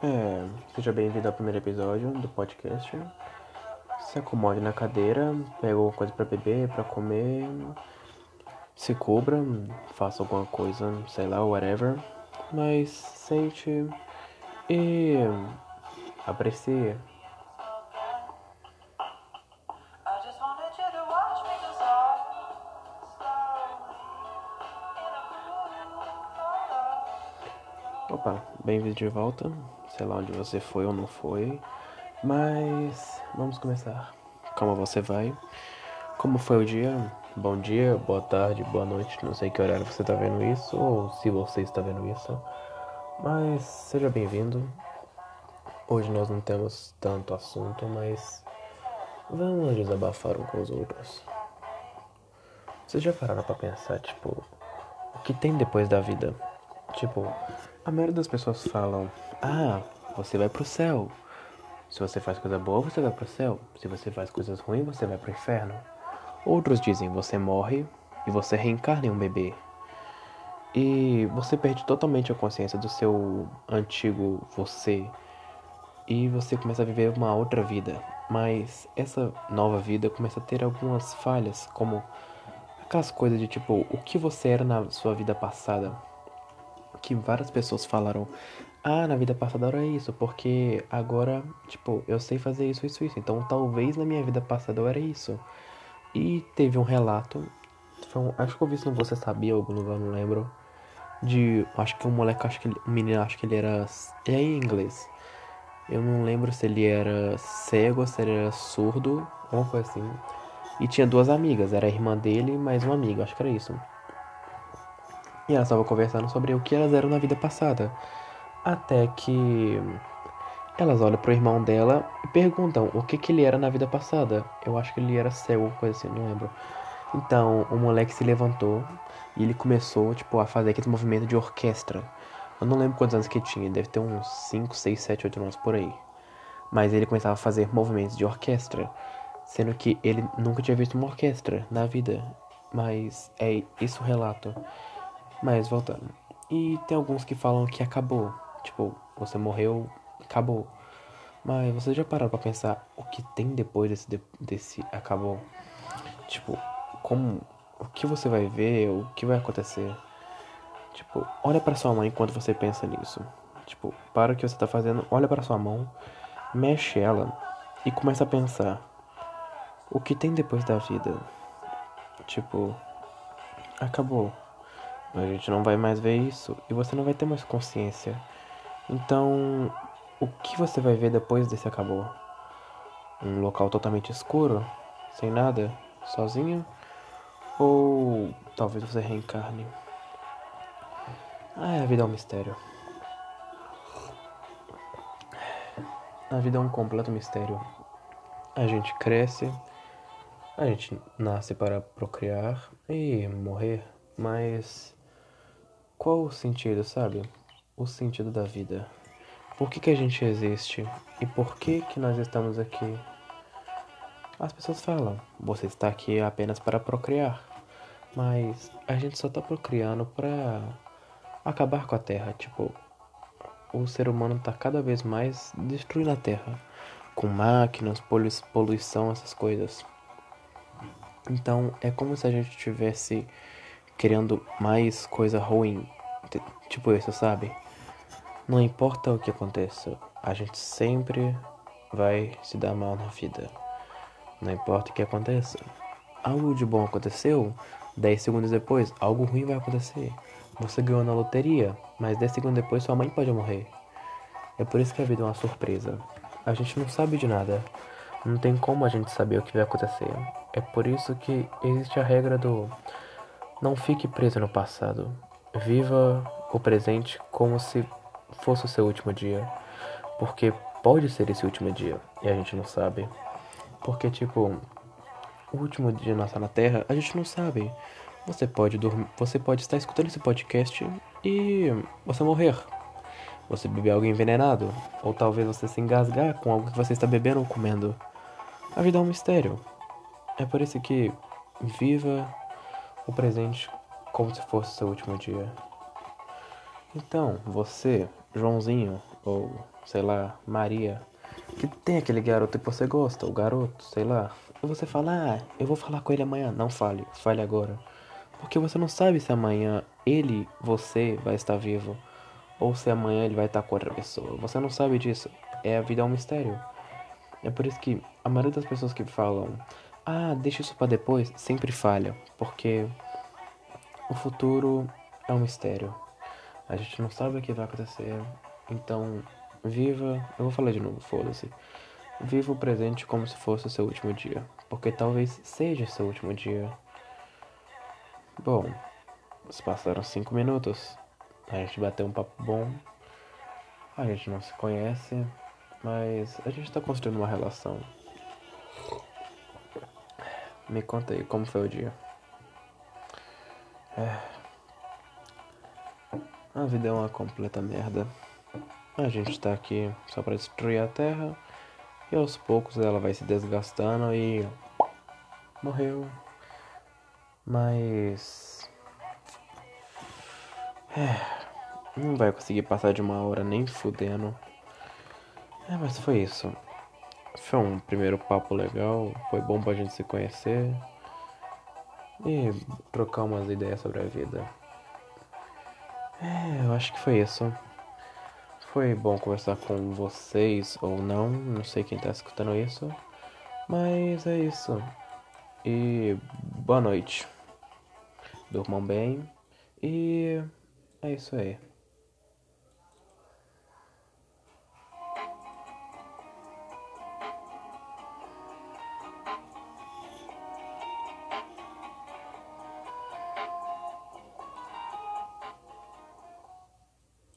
É, seja bem-vindo ao primeiro episódio do podcast. Se acomode na cadeira, pega alguma coisa para beber, para comer, se cubra, faça alguma coisa, sei lá, whatever, mas sente e aprecie. Opa, bem-vindo de volta. Sei lá onde você foi ou não foi, mas vamos começar. Como você vai? Como foi o dia? Bom dia, boa tarde, boa noite. Não sei que horário você está vendo isso ou se você está vendo isso, mas seja bem-vindo. Hoje nós não temos tanto assunto, mas vamos desabafar um com os outros. Vocês já pararam pra pensar, tipo, o que tem depois da vida? Tipo, a maioria das pessoas falam: Ah, você vai pro céu. Se você faz coisa boa, você vai pro céu. Se você faz coisas ruins, você vai pro inferno. Outros dizem: Você morre e você reencarna em um bebê. E você perde totalmente a consciência do seu antigo você. E você começa a viver uma outra vida. Mas essa nova vida começa a ter algumas falhas, como aquelas coisas de tipo, o que você era na sua vida passada que várias pessoas falaram: Ah, na vida passada era isso, porque agora, tipo, eu sei fazer isso, isso, isso. Então talvez na minha vida passada era isso. E teve um relato, um- acho que eu vi isso no Você Sabia, algum lugar, não lembro. De, acho que um moleque, acho que ele, um menino, acho que ele era. É em inglês. Eu não lembro se ele era cego, se ele era surdo, alguma coisa assim. E tinha duas amigas, era a irmã dele mais uma amiga, acho que era isso. E elas estavam conversando sobre o que elas eram na vida passada. Até que elas olham pro irmão dela e perguntam o que que ele era na vida passada. Eu acho que ele era cego, alguma coisa assim, não lembro. Então, o moleque se levantou e ele começou, tipo, a fazer aquele movimento de orquestra. Eu não lembro quantos anos que tinha, deve ter uns 5, 6, 7, 8 anos por aí. Mas ele começava a fazer movimentos de orquestra, sendo que ele nunca tinha visto uma orquestra na vida. Mas é isso o relato. Mas voltando. E tem alguns que falam que acabou. Tipo, você morreu, acabou. Mas vocês já pararam pra pensar o que tem depois desse, de- desse acabou? Tipo, como. O que você vai ver, o que vai acontecer? Tipo, olha pra sua mão enquanto você pensa nisso. Tipo, para o que você tá fazendo, olha pra sua mão, mexe ela e começa a pensar. O que tem depois da vida? Tipo, acabou. A gente não vai mais ver isso e você não vai ter mais consciência. Então, o que você vai ver depois desse acabou? Um local totalmente escuro, sem nada, sozinho? Ou talvez você reencarne? Ah, a vida é um mistério. A vida é um completo mistério. A gente cresce, a gente nasce para procriar e morrer, mas qual o sentido, sabe? O sentido da vida. Por que, que a gente existe? E por que que nós estamos aqui? As pessoas falam, você está aqui apenas para procriar. Mas a gente só está procriando para acabar com a Terra. Tipo, o ser humano está cada vez mais destruindo a Terra. Com máquinas, polu poluição, essas coisas. Então é como se a gente estivesse criando mais coisa ruim. Tipo isso, sabe? Não importa o que aconteça, a gente sempre vai se dar mal na vida. Não importa o que aconteça. Algo de bom aconteceu, 10 segundos depois, algo ruim vai acontecer. Você ganhou na loteria, mas 10 segundos depois sua mãe pode morrer. É por isso que a vida é uma surpresa. A gente não sabe de nada. Não tem como a gente saber o que vai acontecer. É por isso que existe a regra do não fique preso no passado. Viva o presente como se fosse o seu último dia. Porque pode ser esse último dia e a gente não sabe. Porque, tipo, o último dia nossa na Terra, a gente não sabe. Você pode dormir, você pode estar escutando esse podcast e você morrer. Você beber algo envenenado, ou talvez você se engasgar com algo que você está bebendo ou comendo. A vida é um mistério. É por isso que viva o presente como se fosse seu último dia. Então, você, Joãozinho, ou sei lá, Maria, que tem aquele garoto que você gosta, o garoto, sei lá. E você fala, ah, eu vou falar com ele amanhã. Não fale, fale agora. Porque você não sabe se amanhã ele, você, vai estar vivo. Ou se amanhã ele vai estar com outra pessoa. Você não sabe disso. É a vida é um mistério. É por isso que a maioria das pessoas que falam, ah, deixa isso para depois, sempre falha. Porque o futuro é um mistério. A gente não sabe o que vai acontecer. Então, viva. Eu vou falar de novo, foda-se. Viva o presente como se fosse o seu último dia. Porque talvez seja seu último dia. Bom, se passaram cinco minutos. A gente bateu um papo bom. A gente não se conhece. Mas a gente tá construindo uma relação. Me conta aí, como foi o dia? É. A vida é uma completa merda. A gente tá aqui só pra destruir a terra. E aos poucos ela vai se desgastando e. Morreu. Mas. É. Não vai conseguir passar de uma hora nem fudendo. É, mas foi isso. Foi um primeiro papo legal. Foi bom pra gente se conhecer. E trocar umas ideias sobre a vida. É, eu acho que foi isso. Foi bom conversar com vocês ou não, não sei quem tá escutando isso. Mas é isso. E boa noite. Durmam bem. E é isso aí.